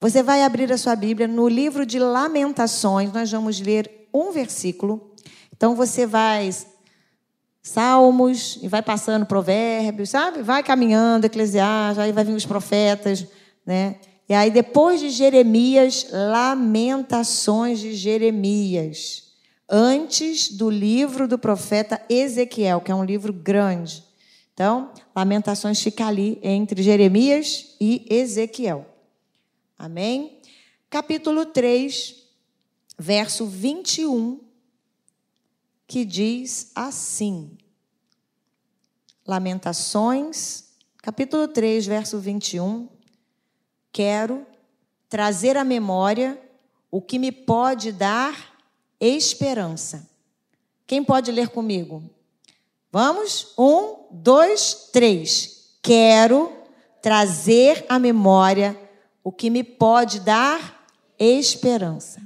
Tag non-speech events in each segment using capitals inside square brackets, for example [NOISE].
Você vai abrir a sua Bíblia no livro de Lamentações, nós vamos ler um versículo. Então você vai Salmos e vai passando Provérbios, sabe? Vai caminhando, Eclesiastes, aí vai vir os profetas, né? E aí depois de Jeremias, Lamentações de Jeremias, antes do livro do profeta Ezequiel, que é um livro grande. Então, Lamentações fica ali entre Jeremias e Ezequiel. Amém? Capítulo 3, verso 21, que diz assim: Lamentações, capítulo 3, verso 21. Quero trazer à memória o que me pode dar esperança. Quem pode ler comigo? Vamos? Um, dois, três. Quero trazer à memória o que me pode dar esperança.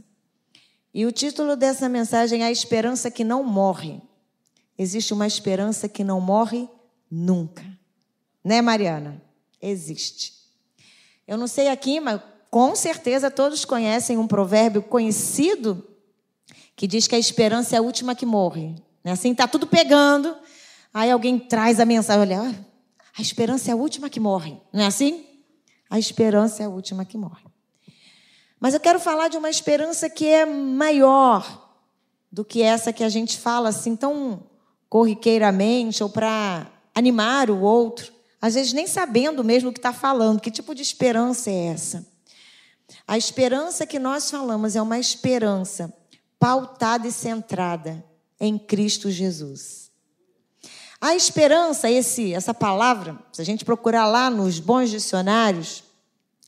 E o título dessa mensagem é A Esperança que Não Morre. Existe uma esperança que não morre nunca. Né, Mariana? Existe. Eu não sei aqui, mas com certeza todos conhecem um provérbio conhecido que diz que a esperança é a última que morre. Né? Assim, está tudo pegando, aí alguém traz a mensagem, olha, a esperança é a última que morre. Não é assim? A esperança é a última que morre. Mas eu quero falar de uma esperança que é maior do que essa que a gente fala assim tão corriqueiramente ou para animar o outro, às vezes nem sabendo mesmo o que está falando. Que tipo de esperança é essa? A esperança que nós falamos é uma esperança pautada e centrada em Cristo Jesus. A esperança, esse, essa palavra, se a gente procurar lá nos bons dicionários,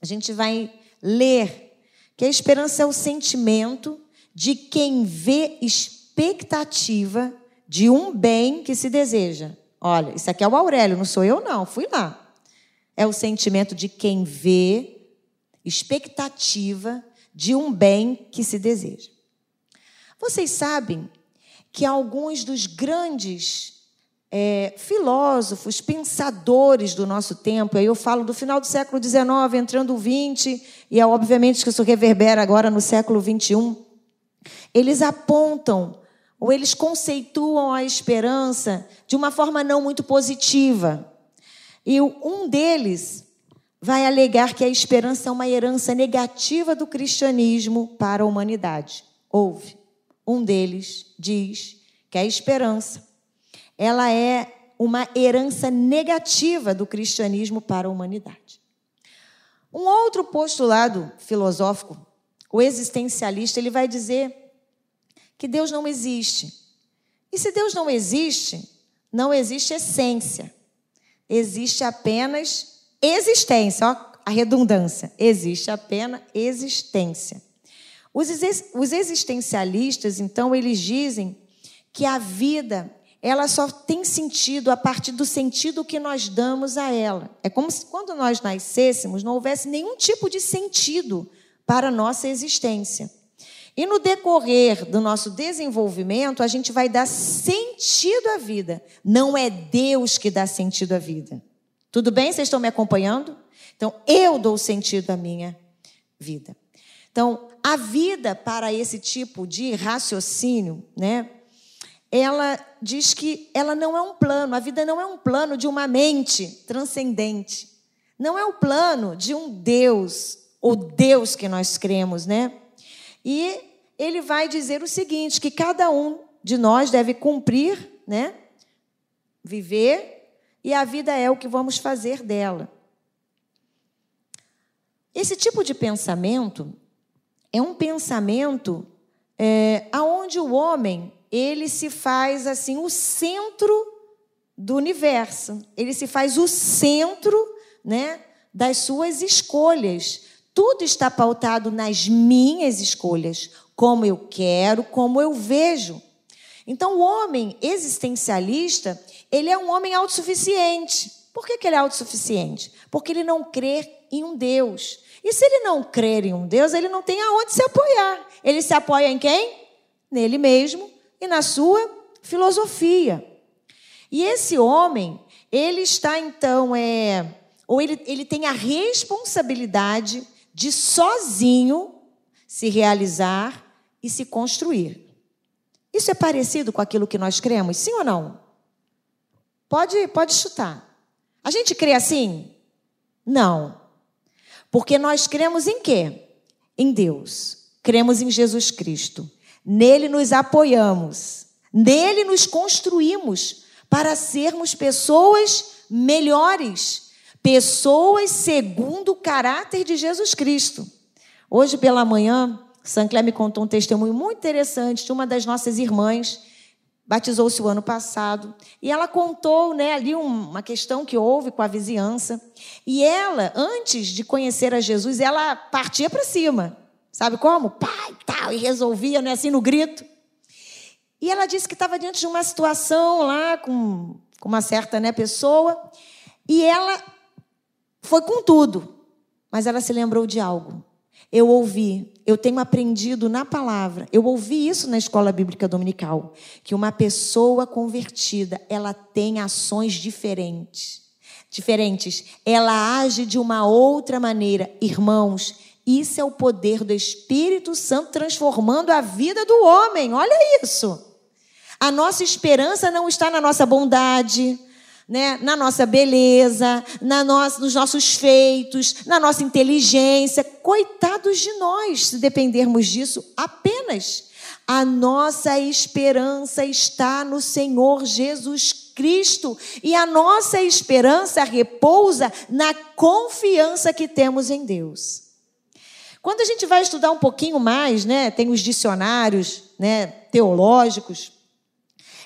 a gente vai ler que a esperança é o sentimento de quem vê expectativa de um bem que se deseja. Olha, isso aqui é o Aurélio, não sou eu, não, fui lá. É o sentimento de quem vê expectativa de um bem que se deseja. Vocês sabem que alguns dos grandes é, filósofos, pensadores do nosso tempo, aí eu falo do final do século XIX, entrando o XX, e é obviamente que isso reverbera agora no século XXI, eles apontam ou eles conceituam a esperança de uma forma não muito positiva. E um deles vai alegar que a esperança é uma herança negativa do cristianismo para a humanidade. Houve. Um deles diz que a esperança ela é uma herança negativa do cristianismo para a humanidade. Um outro postulado filosófico, o existencialista, ele vai dizer que Deus não existe. E se Deus não existe, não existe essência. Existe apenas existência, ó, a redundância. Existe apenas existência. Os existencialistas, então, eles dizem que a vida ela só tem sentido a partir do sentido que nós damos a ela. É como se quando nós nascêssemos não houvesse nenhum tipo de sentido para a nossa existência. E no decorrer do nosso desenvolvimento, a gente vai dar sentido à vida. Não é Deus que dá sentido à vida. Tudo bem? Vocês estão me acompanhando? Então, eu dou sentido à minha vida. Então, a vida para esse tipo de raciocínio, né? ela diz que ela não é um plano, a vida não é um plano de uma mente transcendente. Não é o plano de um Deus, o Deus que nós cremos, né? E ele vai dizer o seguinte, que cada um de nós deve cumprir, né? Viver, e a vida é o que vamos fazer dela. Esse tipo de pensamento é um pensamento é, aonde o homem ele se faz assim o centro do universo. Ele se faz o centro, né, das suas escolhas. Tudo está pautado nas minhas escolhas, como eu quero, como eu vejo. Então, o homem existencialista, ele é um homem autossuficiente. Por que, que ele é autossuficiente? Porque ele não crê em um Deus. E se ele não crer em um Deus, ele não tem aonde se apoiar. Ele se apoia em quem? Nele mesmo e na sua filosofia. E esse homem, ele está então, é, ou ele, ele tem a responsabilidade de sozinho se realizar e se construir. Isso é parecido com aquilo que nós cremos, sim ou não? Pode, pode chutar. A gente crê assim? Não. Porque nós cremos em quê? Em Deus. Cremos em Jesus Cristo. Nele nos apoiamos. Nele nos construímos para sermos pessoas melhores, pessoas segundo o caráter de Jesus Cristo. Hoje pela manhã, Sancler me contou um testemunho muito interessante de uma das nossas irmãs, batizou-se o ano passado, e ela contou né, ali uma questão que houve com a vizinhança. E ela, antes de conhecer a Jesus, ela partia para cima. Sabe como? Pai, tal, e resolvia, né, assim, no grito. E ela disse que estava diante de uma situação lá com, com uma certa né, pessoa, e ela foi com tudo, mas ela se lembrou de algo. Eu ouvi, eu tenho aprendido na palavra, eu ouvi isso na escola bíblica dominical, que uma pessoa convertida, ela tem ações diferentes. Diferentes. Ela age de uma outra maneira. Irmãos, isso é o poder do Espírito Santo transformando a vida do homem. Olha isso. A nossa esperança não está na nossa bondade, né, na nossa beleza, na nossa, nos nossos feitos, na nossa inteligência. Coitados de nós, se dependermos disso apenas. A nossa esperança está no Senhor Jesus Cristo e a nossa esperança repousa na confiança que temos em Deus. Quando a gente vai estudar um pouquinho mais, né, tem os dicionários, né, teológicos,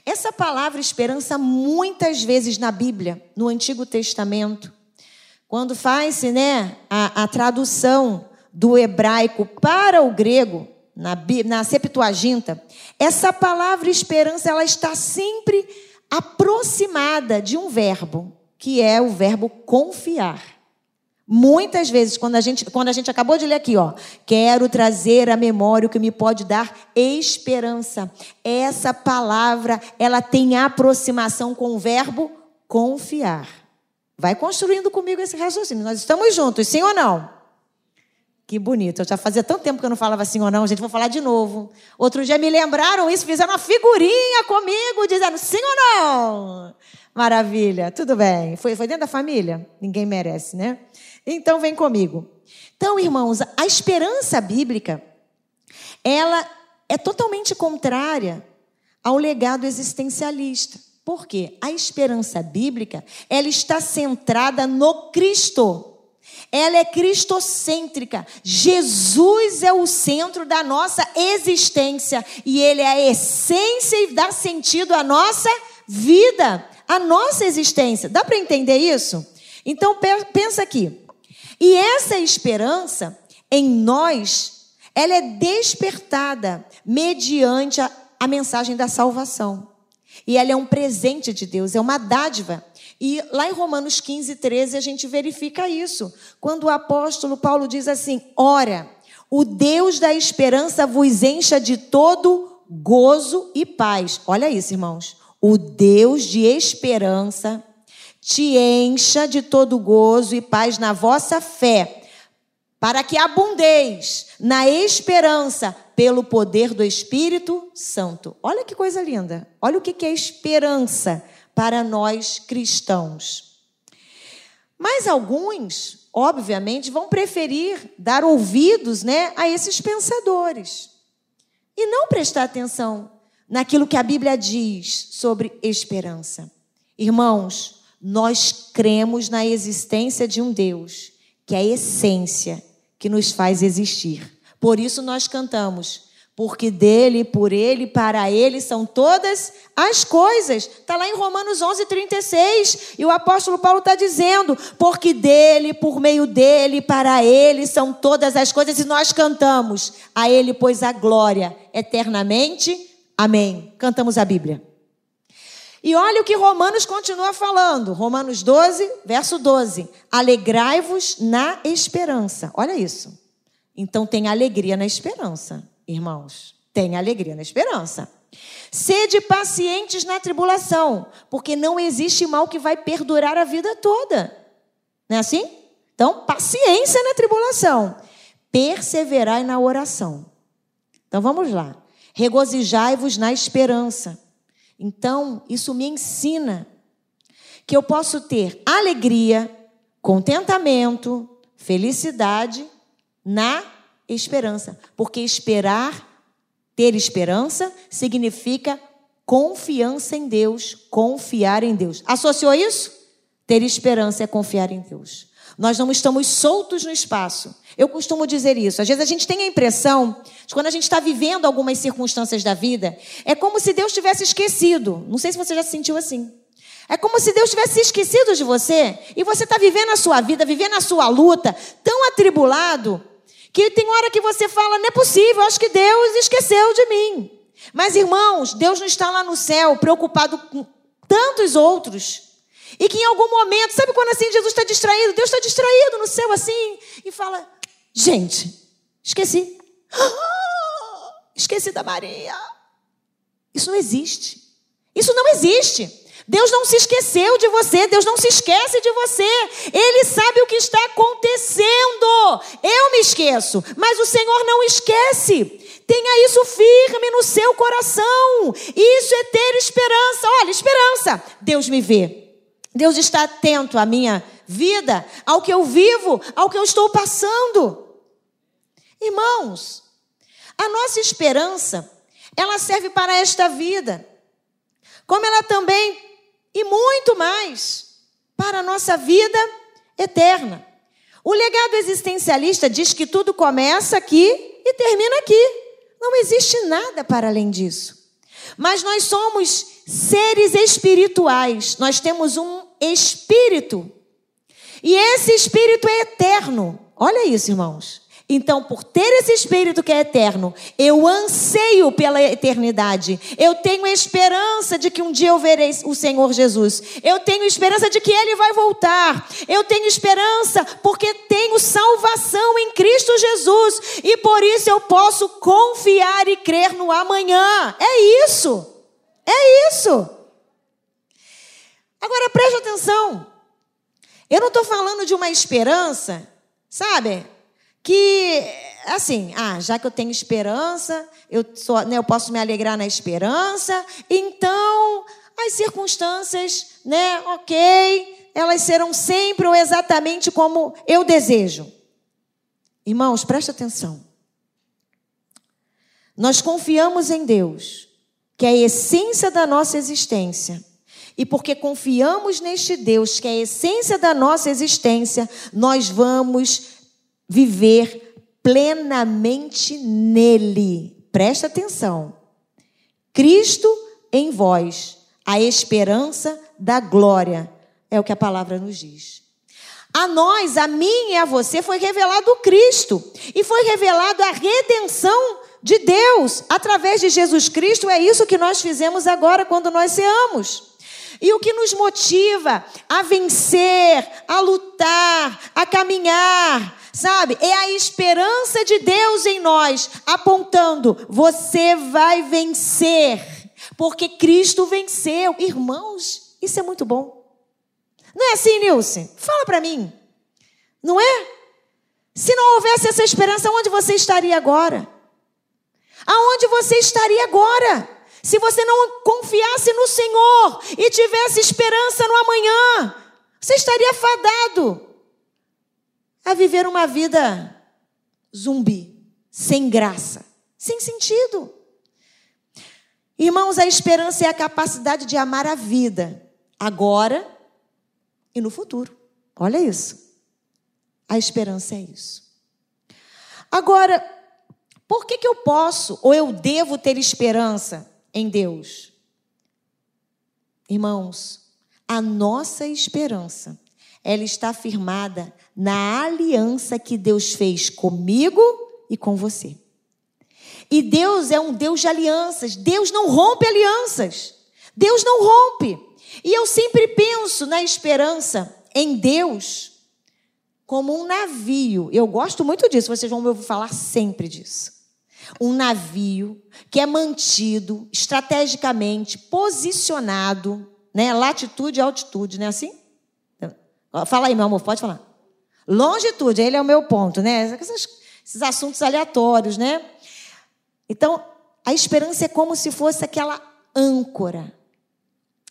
essa palavra esperança, muitas vezes na Bíblia, no Antigo Testamento, quando faz-se né, a, a, tradução do hebraico para o grego, na, na Septuaginta, essa palavra esperança ela está sempre aproximada de um verbo, que é o verbo confiar. Muitas vezes, quando a gente, quando a gente acabou de ler aqui, ó, quero trazer à memória o que me pode dar esperança. Essa palavra, ela tem aproximação com o verbo confiar. Vai construindo comigo esse raciocínio. Nós estamos juntos, sim ou não? Que bonito. Eu já fazia tanto tempo que eu não falava sim ou não, gente, vou falar de novo. Outro dia me lembraram isso, fizeram uma figurinha comigo, dizendo sim ou não. Maravilha, tudo bem. Foi, foi dentro da família? Ninguém merece, né? Então vem comigo. Então, irmãos, a esperança bíblica, ela é totalmente contrária ao legado existencialista. Por quê? A esperança bíblica, ela está centrada no Cristo. Ela é cristocêntrica. Jesus é o centro da nossa existência e ele é a essência e dá sentido à nossa vida, à nossa existência. Dá para entender isso? Então pensa aqui. E essa esperança em nós, ela é despertada mediante a, a mensagem da salvação. E ela é um presente de Deus, é uma dádiva. E lá em Romanos 15, 13, a gente verifica isso. Quando o apóstolo Paulo diz assim: Ora, o Deus da esperança vos encha de todo gozo e paz. Olha isso, irmãos. O Deus de esperança te encha de todo gozo e paz na vossa fé, para que abundeis na esperança pelo poder do Espírito Santo. Olha que coisa linda. Olha o que é esperança para nós cristãos. Mas alguns, obviamente, vão preferir dar ouvidos né, a esses pensadores e não prestar atenção naquilo que a Bíblia diz sobre esperança. Irmãos, nós cremos na existência de um Deus, que é a essência que nos faz existir. Por isso nós cantamos, porque dele, por ele, para ele são todas as coisas. Está lá em Romanos 11, 36. E o apóstolo Paulo está dizendo, porque dele, por meio dele, para ele são todas as coisas. E nós cantamos, a ele, pois, a glória eternamente. Amém. Cantamos a Bíblia. E olha o que Romanos continua falando. Romanos 12, verso 12. Alegrai-vos na esperança. Olha isso. Então tem alegria na esperança, irmãos. Tem alegria na esperança. Sede pacientes na tribulação, porque não existe mal que vai perdurar a vida toda. Não é assim? Então, paciência na tribulação. perseverai na oração. Então vamos lá. Regozijai-vos na esperança. Então, isso me ensina que eu posso ter alegria, contentamento, felicidade na esperança. Porque esperar, ter esperança, significa confiança em Deus, confiar em Deus. Associou isso? Ter esperança é confiar em Deus. Nós não estamos soltos no espaço. Eu costumo dizer isso. Às vezes a gente tem a impressão de quando a gente está vivendo algumas circunstâncias da vida, é como se Deus tivesse esquecido. Não sei se você já se sentiu assim. É como se Deus tivesse esquecido de você e você está vivendo a sua vida, vivendo a sua luta, tão atribulado, que tem hora que você fala: não é possível, acho que Deus esqueceu de mim. Mas, irmãos, Deus não está lá no céu preocupado com tantos outros. E que em algum momento, sabe quando assim Jesus está distraído? Deus está distraído no céu assim e fala: Gente, esqueci. [GASPS] esqueci da Maria. Isso não existe. Isso não existe. Deus não se esqueceu de você, Deus não se esquece de você. Ele sabe o que está acontecendo. Eu me esqueço, mas o Senhor não esquece. Tenha isso firme no seu coração. Isso é ter esperança. Olha, esperança. Deus me vê. Deus está atento à minha vida, ao que eu vivo, ao que eu estou passando. Irmãos, a nossa esperança, ela serve para esta vida, como ela também, e muito mais, para a nossa vida eterna. O legado existencialista diz que tudo começa aqui e termina aqui. Não existe nada para além disso. Mas nós somos seres espirituais, nós temos um espírito. E esse espírito é eterno. Olha isso, irmãos. Então, por ter esse espírito que é eterno, eu anseio pela eternidade. Eu tenho esperança de que um dia eu verei o Senhor Jesus. Eu tenho esperança de que ele vai voltar. Eu tenho esperança porque tenho salvação em Cristo Jesus e por isso eu posso confiar e crer no amanhã. É isso. É isso. Agora preste atenção. Eu não estou falando de uma esperança, sabe? Que assim, ah, já que eu tenho esperança, eu, sou, né, eu posso me alegrar na esperança, então as circunstâncias, né, ok, elas serão sempre ou exatamente como eu desejo. Irmãos, preste atenção. Nós confiamos em Deus, que é a essência da nossa existência. E porque confiamos neste Deus, que é a essência da nossa existência, nós vamos viver plenamente nele. Presta atenção. Cristo em vós, a esperança da glória, é o que a palavra nos diz. A nós, a mim e a você foi revelado Cristo e foi revelado a redenção de Deus através de Jesus Cristo. É isso que nós fizemos agora quando nós ceamos. E o que nos motiva a vencer, a lutar, a caminhar, Sabe? É a esperança de Deus em nós, apontando: você vai vencer, porque Cristo venceu. Irmãos, isso é muito bom. Não é assim, Nilce? Fala para mim. Não é? Se não houvesse essa esperança, onde você estaria agora? Aonde você estaria agora? Se você não confiasse no Senhor e tivesse esperança no amanhã, você estaria fadado a viver uma vida zumbi, sem graça, sem sentido. Irmãos, a esperança é a capacidade de amar a vida, agora e no futuro. Olha isso. A esperança é isso. Agora, por que, que eu posso ou eu devo ter esperança em Deus? Irmãos, a nossa esperança, ela está firmada na aliança que Deus fez comigo e com você. E Deus é um Deus de alianças. Deus não rompe alianças. Deus não rompe. E eu sempre penso na esperança em Deus como um navio. Eu gosto muito disso, vocês vão me ouvir falar sempre disso. Um navio que é mantido estrategicamente posicionado, né, latitude e altitude, não é assim? Fala aí, meu amor, pode falar. Longitude, ele é o meu ponto, né? Essas, esses assuntos aleatórios, né? Então, a esperança é como se fosse aquela âncora,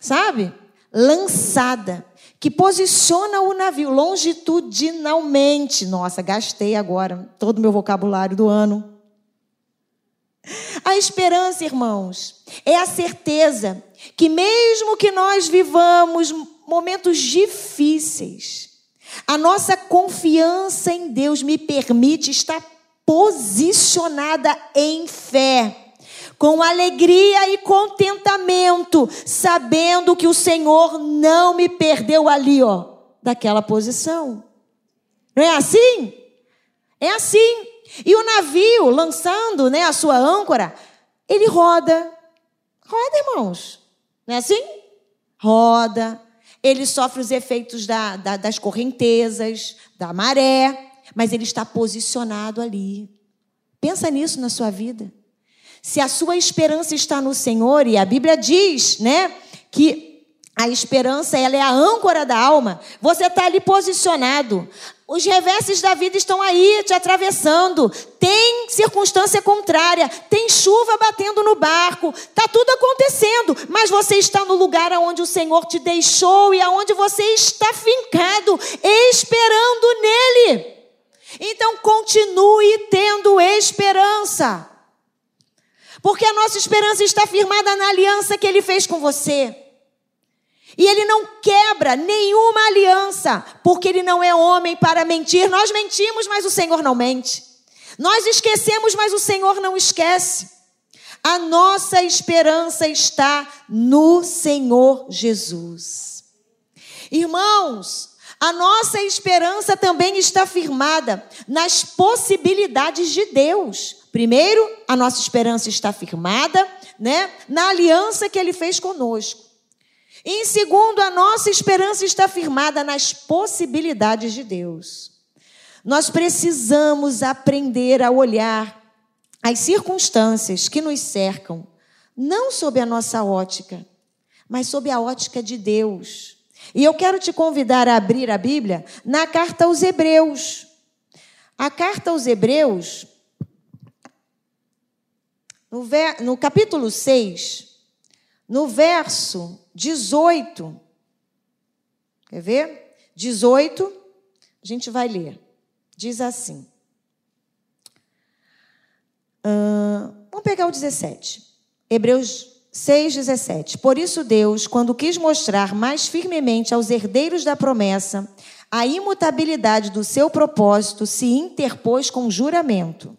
sabe? Lançada, que posiciona o navio longitudinalmente. Nossa, gastei agora todo o meu vocabulário do ano. A esperança, irmãos, é a certeza que, mesmo que nós vivamos momentos difíceis, a nossa confiança em Deus me permite estar posicionada em fé, com alegria e contentamento, sabendo que o Senhor não me perdeu ali, ó, daquela posição. Não é assim? É assim. E o navio, lançando né, a sua âncora, ele roda. Roda, irmãos. Não é assim? Roda. Ele sofre os efeitos da, da, das correntezas, da maré, mas ele está posicionado ali. Pensa nisso na sua vida. Se a sua esperança está no Senhor, e a Bíblia diz, né, que a esperança ela é a âncora da alma, você está ali posicionado. Os reverses da vida estão aí te atravessando. Tem circunstância contrária, tem chuva batendo no barco, está tudo acontecendo, mas você está no lugar onde o Senhor te deixou e aonde você está fincado, esperando nele. Então continue tendo esperança. Porque a nossa esperança está firmada na aliança que ele fez com você. E ele não quebra nenhuma aliança, porque ele não é homem para mentir. Nós mentimos, mas o Senhor não mente. Nós esquecemos, mas o Senhor não esquece. A nossa esperança está no Senhor Jesus. Irmãos, a nossa esperança também está firmada nas possibilidades de Deus. Primeiro, a nossa esperança está firmada, né, na aliança que ele fez conosco. Em segundo, a nossa esperança está firmada nas possibilidades de Deus. Nós precisamos aprender a olhar as circunstâncias que nos cercam, não sob a nossa ótica, mas sob a ótica de Deus. E eu quero te convidar a abrir a Bíblia na carta aos Hebreus. A carta aos Hebreus, no, no capítulo 6, no verso 18. Quer ver? 18, a gente vai ler. Diz assim. Uh, vamos pegar o 17. Hebreus 6, 17. Por isso, Deus, quando quis mostrar mais firmemente aos herdeiros da promessa a imutabilidade do seu propósito, se interpôs com juramento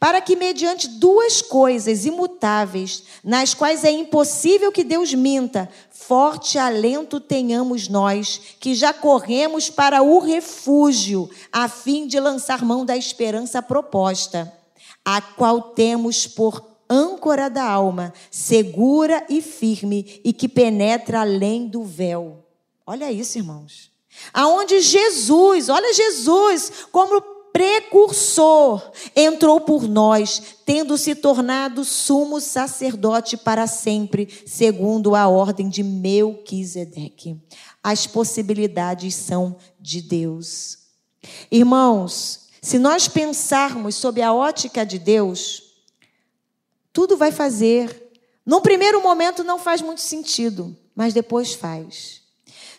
para que, mediante duas coisas imutáveis, nas quais é impossível que Deus minta, forte alento tenhamos nós, que já corremos para o refúgio, a fim de lançar mão da esperança proposta, a qual temos por âncora da alma, segura e firme, e que penetra além do véu. Olha isso, irmãos. Aonde Jesus, olha Jesus, como precursor, entrou por nós, tendo se tornado sumo sacerdote para sempre, segundo a ordem de Melquisedeque. As possibilidades são de Deus. Irmãos, se nós pensarmos sob a ótica de Deus, tudo vai fazer. No primeiro momento não faz muito sentido, mas depois faz.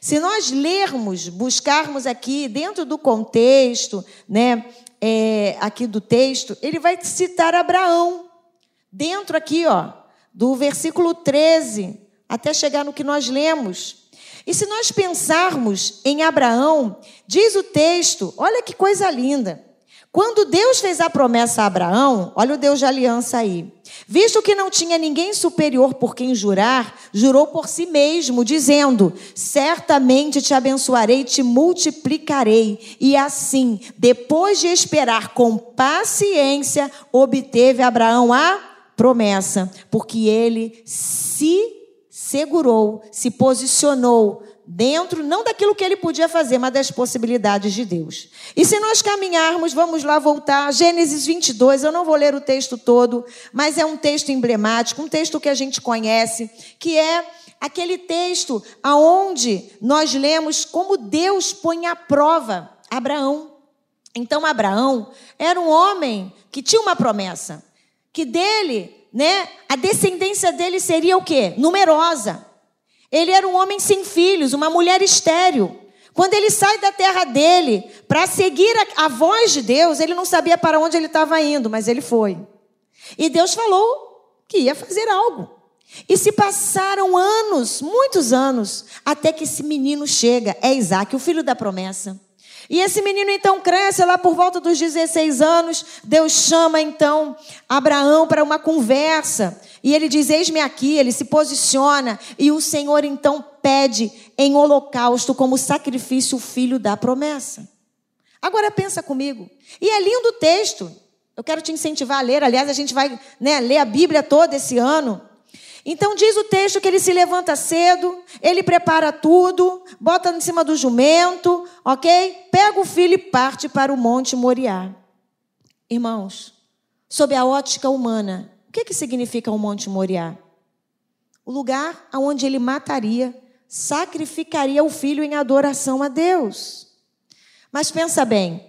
Se nós lermos, buscarmos aqui dentro do contexto, né, é, aqui do texto, ele vai citar Abraão. Dentro aqui, ó, do versículo 13, até chegar no que nós lemos. E se nós pensarmos em Abraão, diz o texto, olha que coisa linda. Quando Deus fez a promessa a Abraão, olha o Deus de aliança aí. Visto que não tinha ninguém superior por quem jurar, jurou por si mesmo, dizendo: Certamente te abençoarei te multiplicarei. E assim, depois de esperar com paciência, obteve Abraão a promessa, porque ele se segurou, se posicionou dentro, não daquilo que ele podia fazer, mas das possibilidades de Deus. E se nós caminharmos, vamos lá voltar, Gênesis 22, eu não vou ler o texto todo, mas é um texto emblemático, um texto que a gente conhece, que é aquele texto aonde nós lemos como Deus põe à prova Abraão. Então Abraão era um homem que tinha uma promessa, que dele, né, a descendência dele seria o quê? Numerosa. Ele era um homem sem filhos, uma mulher estéril. Quando ele sai da terra dele para seguir a, a, voz de Deus, ele não sabia para onde ele estava indo, mas ele foi. E Deus falou que ia fazer algo. E se passaram anos, muitos anos, até que esse menino chega, é Isaac, o filho da promessa. E esse menino então cresce lá por volta dos 16 anos. Deus chama então Abraão para uma conversa. E ele diz: Eis-me aqui. Ele se posiciona. E o Senhor então pede em holocausto como sacrifício o filho da promessa. Agora pensa comigo. E é lindo o texto. Eu quero te incentivar a ler. Aliás, a gente vai né, ler a Bíblia toda esse ano. Então diz o texto que ele se levanta cedo, ele prepara tudo, bota em cima do jumento, ok? Pega o filho e parte para o Monte Moriá. Irmãos, sob a ótica humana, o que, que significa o Monte Moriá? O lugar onde ele mataria, sacrificaria o filho em adoração a Deus. Mas pensa bem,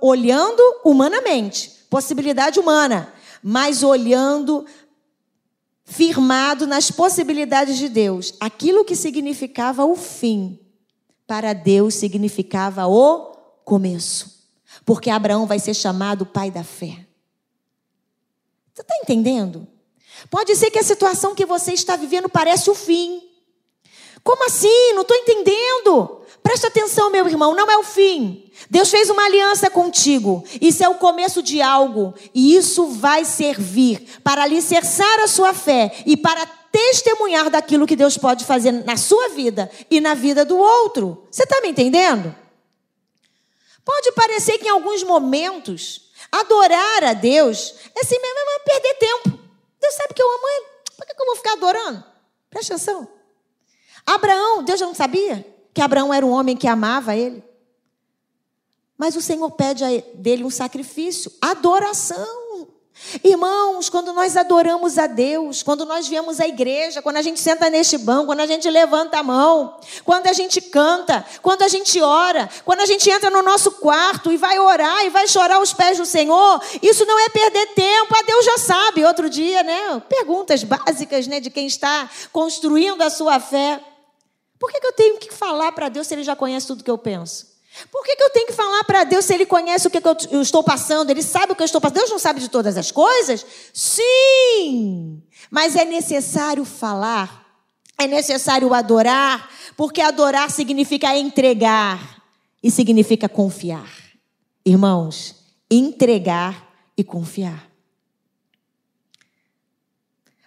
olhando humanamente, possibilidade humana, mas olhando firmado nas possibilidades de Deus. Aquilo que significava o fim, para Deus significava o começo. Porque Abraão vai ser chamado pai da fé. Você está entendendo? Pode ser que a situação que você está vivendo parece o fim. Como assim? Não estou entendendo. Presta atenção, meu irmão, não é o fim. Deus fez uma aliança contigo. Isso é o começo de algo. E isso vai servir para alicerçar a sua fé e para testemunhar daquilo que Deus pode fazer na sua vida e na vida do outro. Você está me entendendo? Pode parecer que em alguns momentos adorar a Deus é assim mesmo, é perder tempo. Deus sabe que eu amo Ele. Por que eu vou ficar adorando? Presta atenção. Abraão, Deus já não sabia que Abraão era um homem que amava ele. Mas o Senhor pede dele um sacrifício, adoração. Irmãos, quando nós adoramos a Deus, quando nós viemos à igreja, quando a gente senta neste banco, quando a gente levanta a mão, quando a gente canta, quando a gente ora, quando a gente entra no nosso quarto e vai orar e vai chorar aos pés do Senhor, isso não é perder tempo, a Deus já sabe. Outro dia, né? Perguntas básicas, né, de quem está construindo a sua fé. Por que, que eu tenho que falar para Deus se Ele já conhece tudo que eu penso? Por que, que eu tenho que falar para Deus se Ele conhece o que, que eu, eu estou passando? Ele sabe o que eu estou passando? Deus não sabe de todas as coisas? Sim! Mas é necessário falar, é necessário adorar, porque adorar significa entregar e significa confiar. Irmãos, entregar e confiar.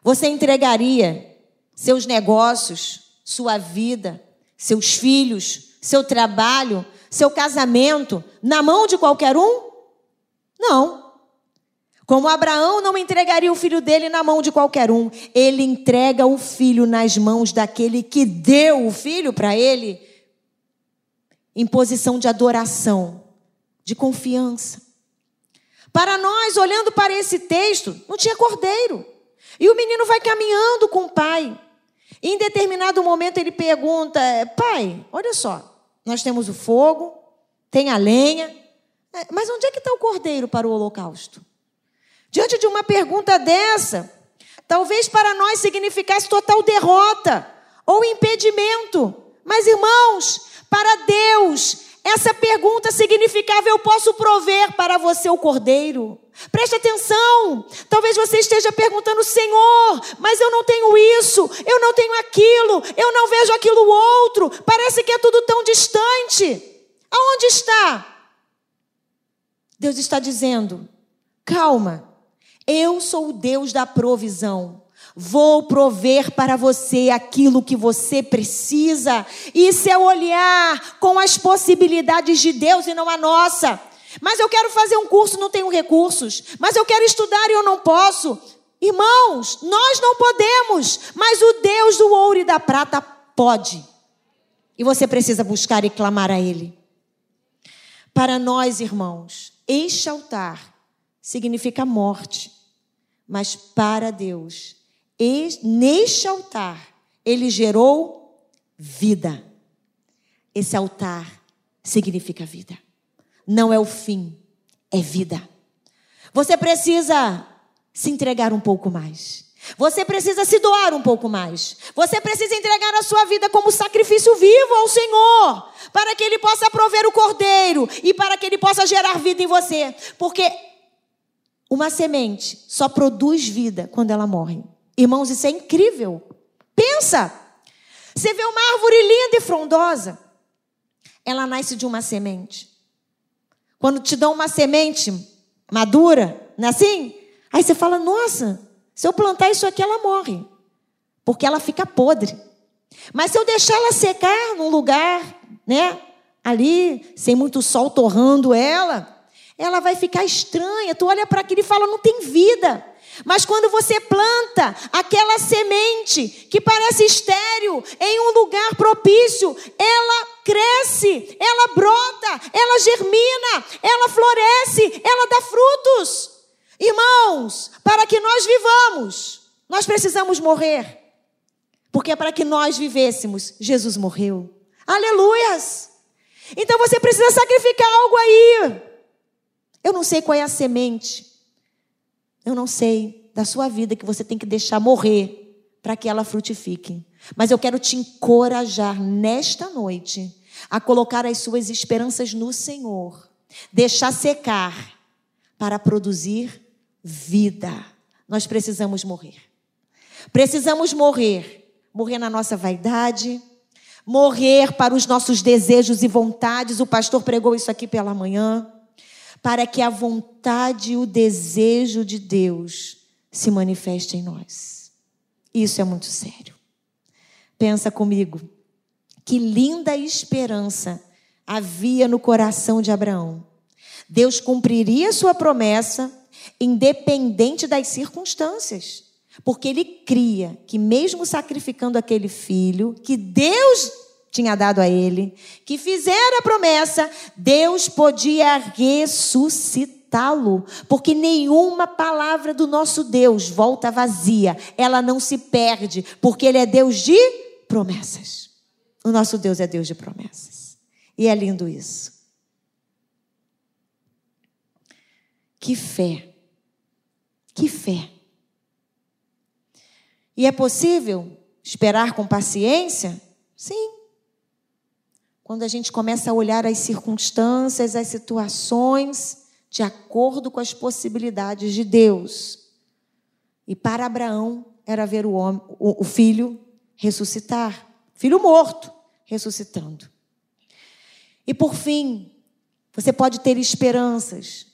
Você entregaria seus negócios, sua vida, seus filhos, seu trabalho, seu casamento na mão de qualquer um? Não. Como Abraão não entregaria o filho dele na mão de qualquer um, ele entrega o filho nas mãos daquele que deu o filho para ele, em posição de adoração, de confiança. Para nós, olhando para esse texto, não tinha cordeiro. E o menino vai caminhando com o pai. Em determinado momento ele pergunta: Pai, olha só, nós temos o fogo, tem a lenha, é, mas onde é que está o cordeiro para o holocausto? Diante de uma pergunta dessa, talvez para nós significasse total derrota ou impedimento. Mas, irmãos, para Deus, essa pergunta significava: Eu posso prover para você o cordeiro. Preste atenção. Talvez você esteja perguntando, Senhor, mas eu não tenho isso, eu não tenho aquilo, eu não vejo aquilo outro. Parece que é tudo tão distante. Aonde está? Deus está dizendo: calma, eu sou o Deus da provisão. Vou prover para você aquilo que você precisa. Isso é olhar com as possibilidades de Deus e não a nossa. Mas eu quero fazer um curso, não tenho recursos. Mas eu quero estudar e eu não posso. Irmãos, nós não podemos, mas o Deus do ouro e da prata pode. E você precisa buscar e clamar a Ele. Para nós, irmãos, este altar significa morte, mas para Deus, neste altar, Ele gerou vida. Esse altar significa vida. Não é o fim, é vida. Você precisa se entregar um pouco mais. Você precisa se doar um pouco mais. Você precisa entregar a sua vida como sacrifício vivo ao Senhor, para que Ele possa prover o cordeiro e para que Ele possa gerar vida em você. Porque uma semente só produz vida quando ela morre. Irmãos, isso é incrível. Pensa. Você vê uma árvore linda e frondosa. Ela nasce de uma semente. Quando te dão uma semente madura, não é assim? Aí você fala: nossa, se eu plantar isso aqui, ela morre. Porque ela fica podre. Mas se eu deixar ela secar num lugar, né? Ali, sem muito sol torrando ela, ela vai ficar estranha. Tu olha para aquilo e fala: não tem vida. Mas quando você planta aquela semente que parece estéril em um lugar propício, ela cresce, ela brota, ela germina, ela floresce, ela dá frutos. Irmãos, para que nós vivamos, nós precisamos morrer. Porque é para que nós vivêssemos, Jesus morreu. Aleluias! Então você precisa sacrificar algo aí. Eu não sei qual é a semente eu não sei da sua vida que você tem que deixar morrer para que ela frutifique. Mas eu quero te encorajar nesta noite a colocar as suas esperanças no Senhor, deixar secar para produzir vida. Nós precisamos morrer. Precisamos morrer. Morrer na nossa vaidade, morrer para os nossos desejos e vontades. O pastor pregou isso aqui pela manhã para que a vontade e o desejo de Deus se manifeste em nós. Isso é muito sério. Pensa comigo, que linda esperança havia no coração de Abraão. Deus cumpriria sua promessa, independente das circunstâncias, porque ele cria que, mesmo sacrificando aquele filho, que Deus tinha dado a ele, que fizeram a promessa, Deus podia ressuscitá-lo, porque nenhuma palavra do nosso Deus volta vazia, ela não se perde, porque ele é Deus de promessas. O nosso Deus é Deus de promessas. E é lindo isso. Que fé. Que fé. E é possível esperar com paciência? Sim. Quando a gente começa a olhar as circunstâncias, as situações, de acordo com as possibilidades de Deus. E para Abraão era ver o, homem, o, filho ressuscitar, filho morto ressuscitando. E por fim, você pode ter esperanças,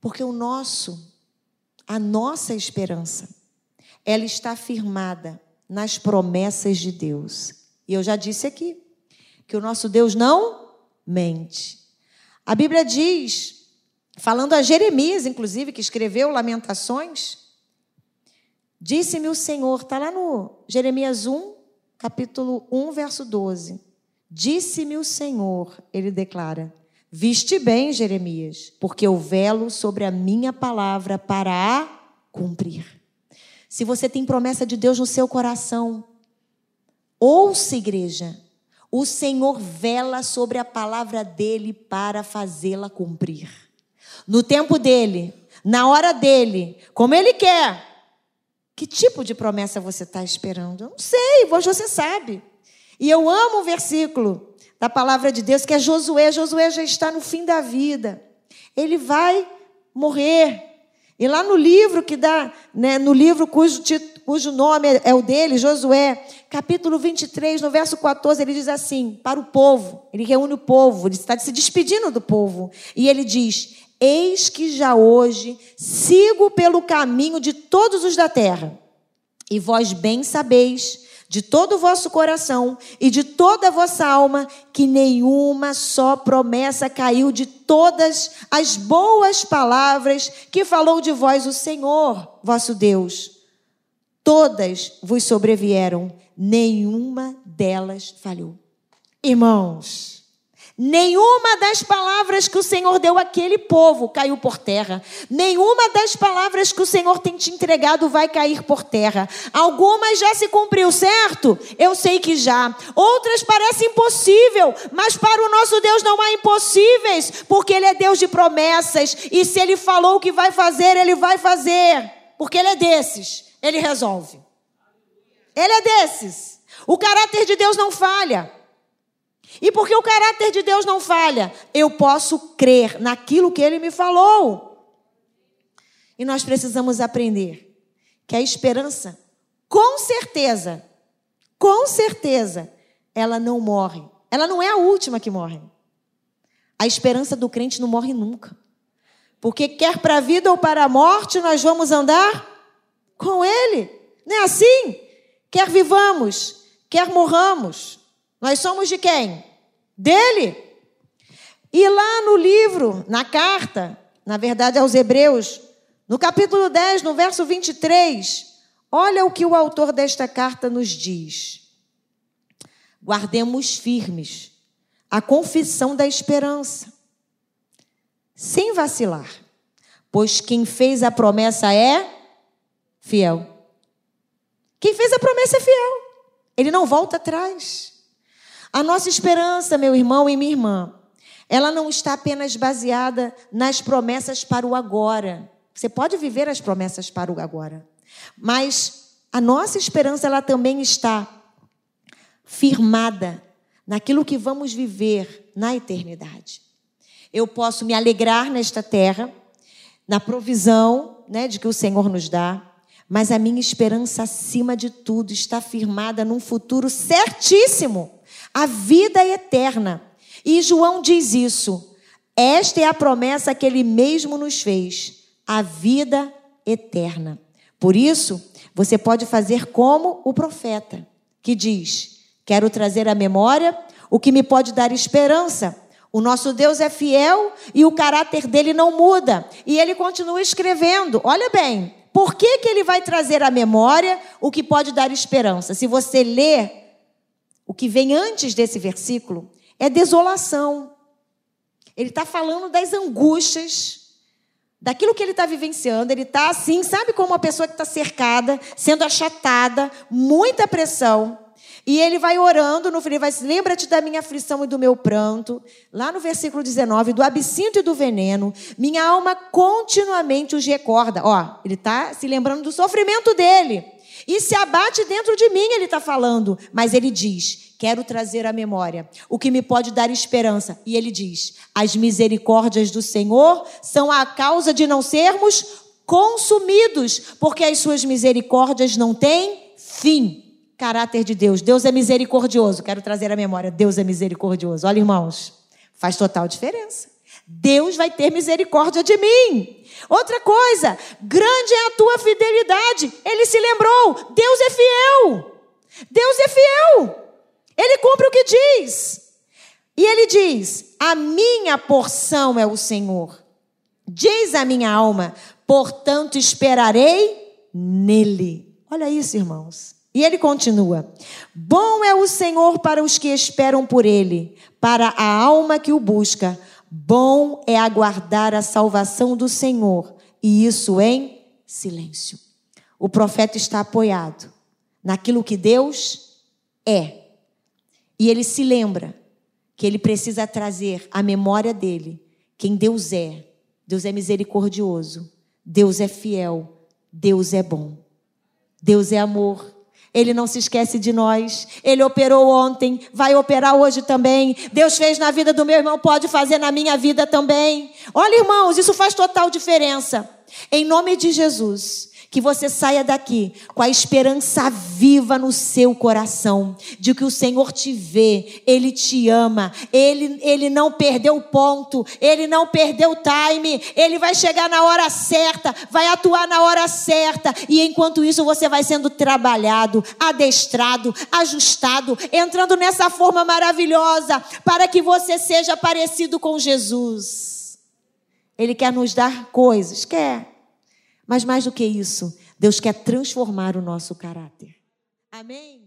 porque o nosso, a nossa esperança, ela está firmada nas promessas de Deus. E eu já disse aqui que o nosso Deus não mente. A Bíblia diz, falando a Jeremias, inclusive, que escreveu Lamentações, disse-me o Senhor, está lá no Jeremias 1, capítulo 1, verso 12. Disse-me o Senhor, ele declara: Viste bem, Jeremias, porque eu velo sobre a minha palavra para a cumprir. Se você tem promessa de Deus no seu coração, Ouça, igreja, o Senhor vela sobre a palavra dele para fazê-la cumprir. No tempo dele, na hora dele, como ele quer. Que tipo de promessa você está esperando? Eu não sei, você sabe. E eu amo o versículo da palavra de Deus, que é Josué. Josué já está no fim da vida. Ele vai morrer. E lá no livro que dá, né, no livro cujo, cujo nome é o dele, Josué, capítulo 23, no verso 14, ele diz assim: para o povo, ele reúne o povo, ele está se despedindo do povo, e ele diz: Eis que já hoje sigo pelo caminho de todos os da terra, e vós bem sabeis, de todo o vosso coração e de toda a vossa alma, que nenhuma só promessa caiu de todas as boas palavras que falou de vós o Senhor, vosso Deus. Todas vos sobrevieram nenhuma delas falhou. Irmãos, Nenhuma das palavras que o Senhor deu àquele povo caiu por terra. Nenhuma das palavras que o Senhor tem te entregado vai cair por terra. Algumas já se cumpriu, certo? Eu sei que já. Outras parecem impossível, mas para o nosso Deus não há impossíveis, porque Ele é Deus de promessas. E se Ele falou o que vai fazer, Ele vai fazer. Porque Ele é desses. Ele resolve. Ele é desses. O caráter de Deus não falha. E porque o caráter de Deus não falha, eu posso crer naquilo que ele me falou. E nós precisamos aprender que a esperança, com certeza, com certeza, ela não morre. Ela não é a última que morre. A esperança do crente não morre nunca. Porque quer para a vida ou para a morte, nós vamos andar com ele. Não é assim? Quer vivamos, quer morramos. Nós somos de quem? Dele. E lá no livro, na carta, na verdade aos Hebreus, no capítulo 10, no verso 23, olha o que o autor desta carta nos diz. Guardemos firmes a confissão da esperança, sem vacilar, pois quem fez a promessa é fiel. Quem fez a promessa é fiel. Ele não volta atrás. A nossa esperança, meu irmão e minha irmã, ela não está apenas baseada nas promessas para o agora. Você pode viver as promessas para o agora, mas a nossa esperança ela também está firmada naquilo que vamos viver na eternidade. Eu posso me alegrar nesta terra, na provisão, né, de que o Senhor nos dá, mas a minha esperança acima de tudo está firmada num futuro certíssimo a vida eterna. E João diz isso. Esta é a promessa que ele mesmo nos fez, a vida eterna. Por isso, você pode fazer como o profeta, que diz: Quero trazer à memória o que me pode dar esperança. O nosso Deus é fiel e o caráter dele não muda. E ele continua escrevendo. Olha bem, por que, que ele vai trazer à memória o que pode dar esperança? Se você ler o que vem antes desse versículo é desolação. Ele está falando das angústias, daquilo que ele está vivenciando. Ele está assim, sabe como uma pessoa que está cercada, sendo achatada, muita pressão. E ele vai orando, no final, vai lembra-te da minha aflição e do meu pranto. Lá no versículo 19, do absinto e do veneno, minha alma continuamente os recorda. Ó, ele está se lembrando do sofrimento dele. E se abate dentro de mim, ele está falando. Mas ele diz: Quero trazer à memória o que me pode dar esperança. E ele diz: As misericórdias do Senhor são a causa de não sermos consumidos, porque as suas misericórdias não têm fim. Caráter de Deus. Deus é misericordioso. Quero trazer à memória: Deus é misericordioso. Olha, irmãos, faz total diferença. Deus vai ter misericórdia de mim. Outra coisa, grande é a tua fidelidade. Ele se lembrou: Deus é fiel. Deus é fiel. Ele cumpre o que diz. E ele diz: A minha porção é o Senhor. Diz a minha alma: Portanto esperarei nele. Olha isso, irmãos. E ele continua: Bom é o Senhor para os que esperam por ele, para a alma que o busca. Bom é aguardar a salvação do Senhor, e isso em silêncio. O profeta está apoiado naquilo que Deus é. E ele se lembra que ele precisa trazer à memória dele quem Deus é. Deus é misericordioso, Deus é fiel, Deus é bom, Deus é amor, ele não se esquece de nós. Ele operou ontem, vai operar hoje também. Deus fez na vida do meu irmão, pode fazer na minha vida também. Olha, irmãos, isso faz total diferença. Em nome de Jesus que você saia daqui com a esperança viva no seu coração, de que o Senhor te vê, Ele te ama, Ele, ele não perdeu o ponto, Ele não perdeu o time, Ele vai chegar na hora certa, vai atuar na hora certa, e enquanto isso você vai sendo trabalhado, adestrado, ajustado, entrando nessa forma maravilhosa, para que você seja parecido com Jesus. Ele quer nos dar coisas, quer. Mas mais do que isso, Deus quer transformar o nosso caráter. Amém?